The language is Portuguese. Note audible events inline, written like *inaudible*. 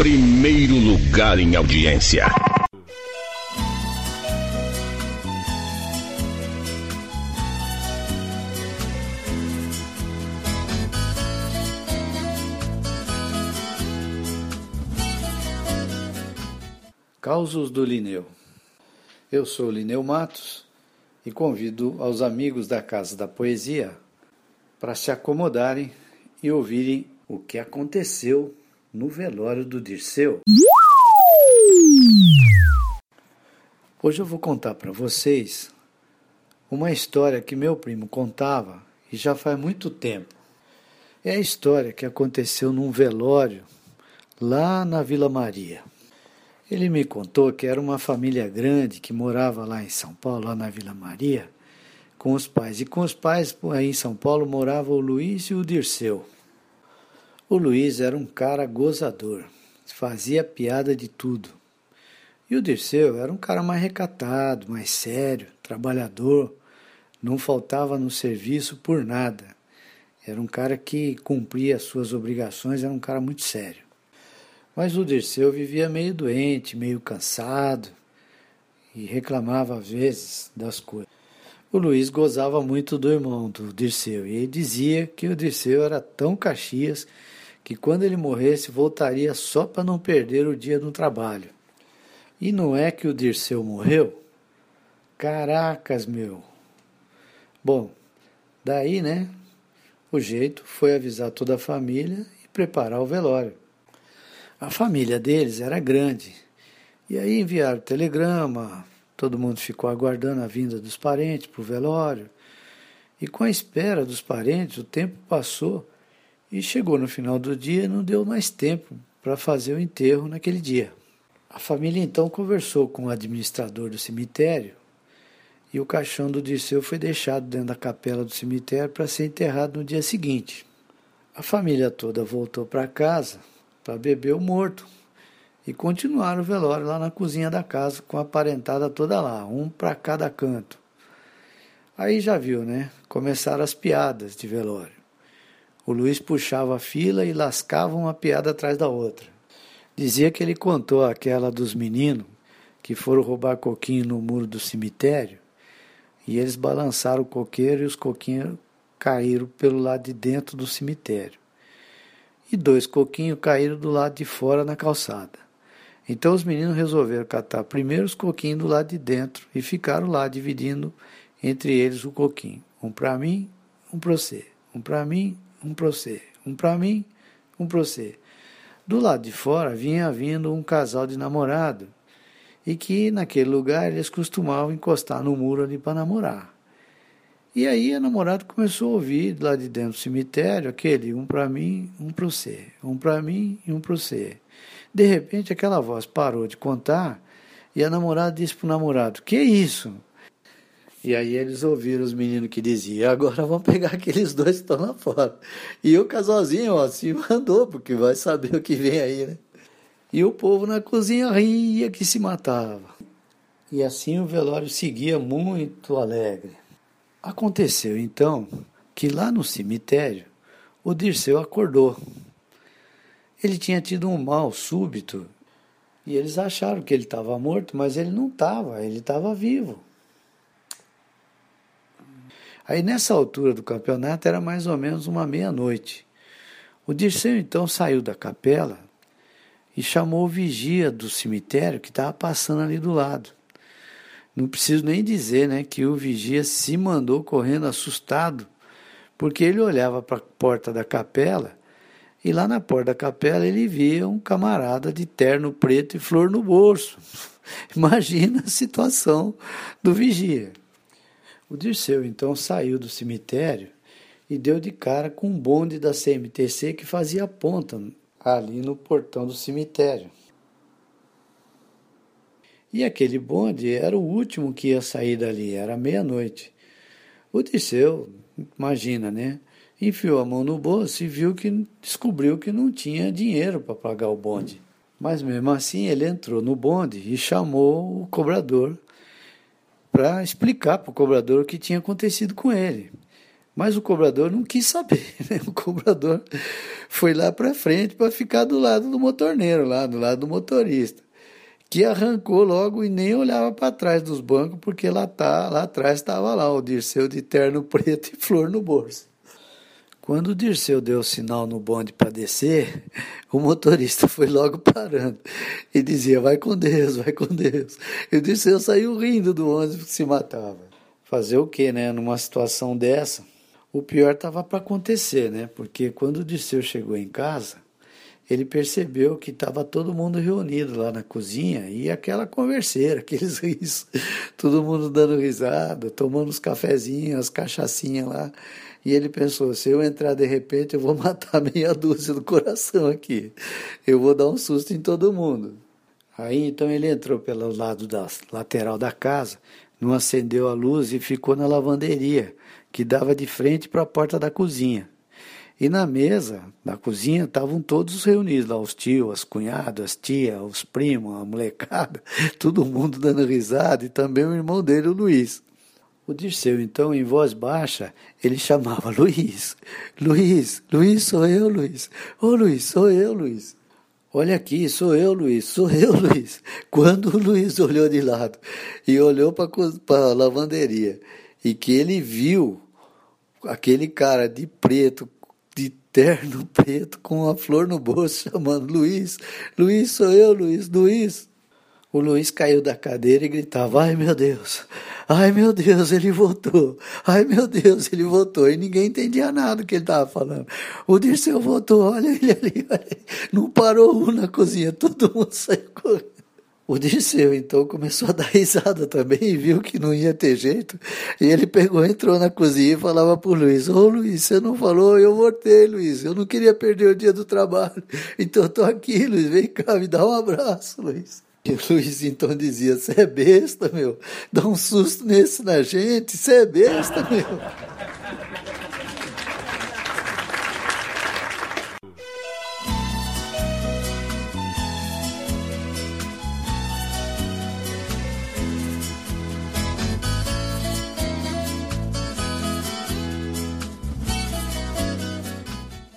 Primeiro lugar em audiência. Causos do Lineu. Eu sou Lineu Matos e convido aos amigos da Casa da Poesia para se acomodarem e ouvirem o que aconteceu no velório do Dirceu. Hoje eu vou contar para vocês uma história que meu primo contava e já faz muito tempo. É a história que aconteceu num velório lá na Vila Maria. Ele me contou que era uma família grande que morava lá em São Paulo, lá na Vila Maria, com os pais. E com os pais aí em São Paulo morava o Luiz e o Dirceu. O Luiz era um cara gozador, fazia piada de tudo. E o Dirceu era um cara mais recatado, mais sério, trabalhador, não faltava no serviço por nada. Era um cara que cumpria as suas obrigações, era um cara muito sério. Mas o Dirceu vivia meio doente, meio cansado e reclamava às vezes das coisas. O Luiz gozava muito do irmão do Dirceu e ele dizia que o Dirceu era tão caxias que quando ele morresse voltaria só para não perder o dia no trabalho. E não é que o Dirceu morreu? Caracas, meu! Bom, daí, né? O jeito foi avisar toda a família e preparar o velório. A família deles era grande. E aí enviaram telegrama, todo mundo ficou aguardando a vinda dos parentes para o velório. E com a espera dos parentes, o tempo passou e chegou no final do dia não deu mais tempo para fazer o enterro naquele dia. A família então conversou com o administrador do cemitério e o caixão do Dirceu foi deixado dentro da capela do cemitério para ser enterrado no dia seguinte. A família toda voltou para casa para beber o morto e continuaram o velório lá na cozinha da casa com a parentada toda lá, um para cada canto. Aí já viu, né? Começaram as piadas de velório. O Luiz puxava a fila e lascava uma piada atrás da outra. Dizia que ele contou aquela dos meninos que foram roubar coquinho no muro do cemitério e eles balançaram o coqueiro e os coquinhos caíram pelo lado de dentro do cemitério. E dois coquinhos caíram do lado de fora na calçada. Então os meninos resolveram catar primeiro os coquinhos do lado de dentro e ficaram lá dividindo entre eles o coquinho. Um para mim, um para você. Um para mim, um para você, um para mim, um para você. Do lado de fora vinha vindo um casal de namorado e que naquele lugar eles costumavam encostar no muro ali para namorar. E aí a namorada começou a ouvir lá de dentro do cemitério aquele um para mim, um para você, um para mim e um para você. De repente aquela voz parou de contar e a namorada disse para o namorado: Que isso? E aí eles ouviram os meninos que diziam, agora vamos pegar aqueles dois que estão lá fora. E o casalzinho, ó, se mandou, porque vai saber o que vem aí, né? E o povo na cozinha ria que se matava. E assim o velório seguia muito alegre. Aconteceu então que lá no cemitério o Dirceu acordou. Ele tinha tido um mal súbito e eles acharam que ele estava morto, mas ele não estava, ele estava vivo. Aí nessa altura do campeonato era mais ou menos uma meia-noite. O Dirceu então saiu da capela e chamou o vigia do cemitério que estava passando ali do lado. Não preciso nem dizer né, que o vigia se mandou correndo assustado, porque ele olhava para a porta da capela e lá na porta da capela ele via um camarada de terno preto e flor no bolso. *laughs* Imagina a situação do vigia. O Dirceu então saiu do cemitério e deu de cara com um bonde da CMTC que fazia ponta ali no portão do cemitério. E aquele bonde era o último que ia sair dali, era meia-noite. O Dirceu, imagina, né? Enfiou a mão no bolso e viu que descobriu que não tinha dinheiro para pagar o bonde. Mas mesmo assim ele entrou no bonde e chamou o cobrador para explicar para o cobrador o que tinha acontecido com ele. Mas o cobrador não quis saber, *laughs* né? O cobrador foi lá para frente para ficar do lado do motorneiro, lá do lado do motorista, que arrancou logo e nem olhava para trás dos bancos, porque lá tá, lá atrás estava lá o Dirceu de terno *laughs* preto e flor no bolso. Quando o Dirceu deu o sinal no bonde para descer, *laughs* o motorista foi logo parando e dizia: Vai com Deus, vai com Deus. E o Dirceu saiu rindo do ônibus que se matava. Fazer o quê, né? Numa situação dessa, o pior estava para acontecer, né? Porque quando o Dirceu chegou em casa, ele percebeu que estava todo mundo reunido lá na cozinha e aquela converseira, *laughs* aqueles risos, todo mundo dando risada, tomando os cafezinhos, as cachaçinhas lá. E ele pensou: se eu entrar de repente, eu vou *laughs* matar meia dúzia do coração aqui. Eu vou dar um susto em todo mundo. Aí então ele entrou pelo lado da lateral da casa, não acendeu a luz e ficou na lavanderia, que dava de frente para a porta da cozinha. E na mesa da cozinha estavam todos reunidos lá, os tios, as cunhadas, as tias, os primos, a molecada, *laughs* todo mundo dando risada e também o irmão dele, o Luiz. O Dirceu, então, em voz baixa, ele chamava *laughs* Luiz. Luiz, Luiz, sou eu, Luiz. Ô, oh, Luiz, sou eu, Luiz. Olha aqui, sou eu, Luiz, sou eu, *laughs* Luiz. Quando o Luiz olhou de lado e olhou para a lavanderia e que ele viu aquele cara de preto, de terno *laughs* preto, com a flor no bolso, chamando Luiz, Luiz, sou eu, Luiz, Luiz. O Luiz caiu da cadeira e gritava: Ai meu Deus, ai meu Deus, ele voltou, ai meu Deus, ele voltou. E ninguém entendia nada do que ele estava falando. O Dirceu voltou, olha ele ali, olha ele. não parou um na cozinha, todo mundo saiu correndo. O Dirceu então começou a *laughs* dar risada também e viu que não ia ter jeito. E ele pegou, entrou na cozinha e falava para o Luiz: Ô Luiz, você não falou, eu voltei, Luiz. Eu não queria perder o dia do trabalho. *laughs* Então estou aqui, Luiz, vem cá, me dá um abraço, Luiz. E Luiz então dizia: Você é besta, meu. Dá um susto nesse na gente, você é besta, meu.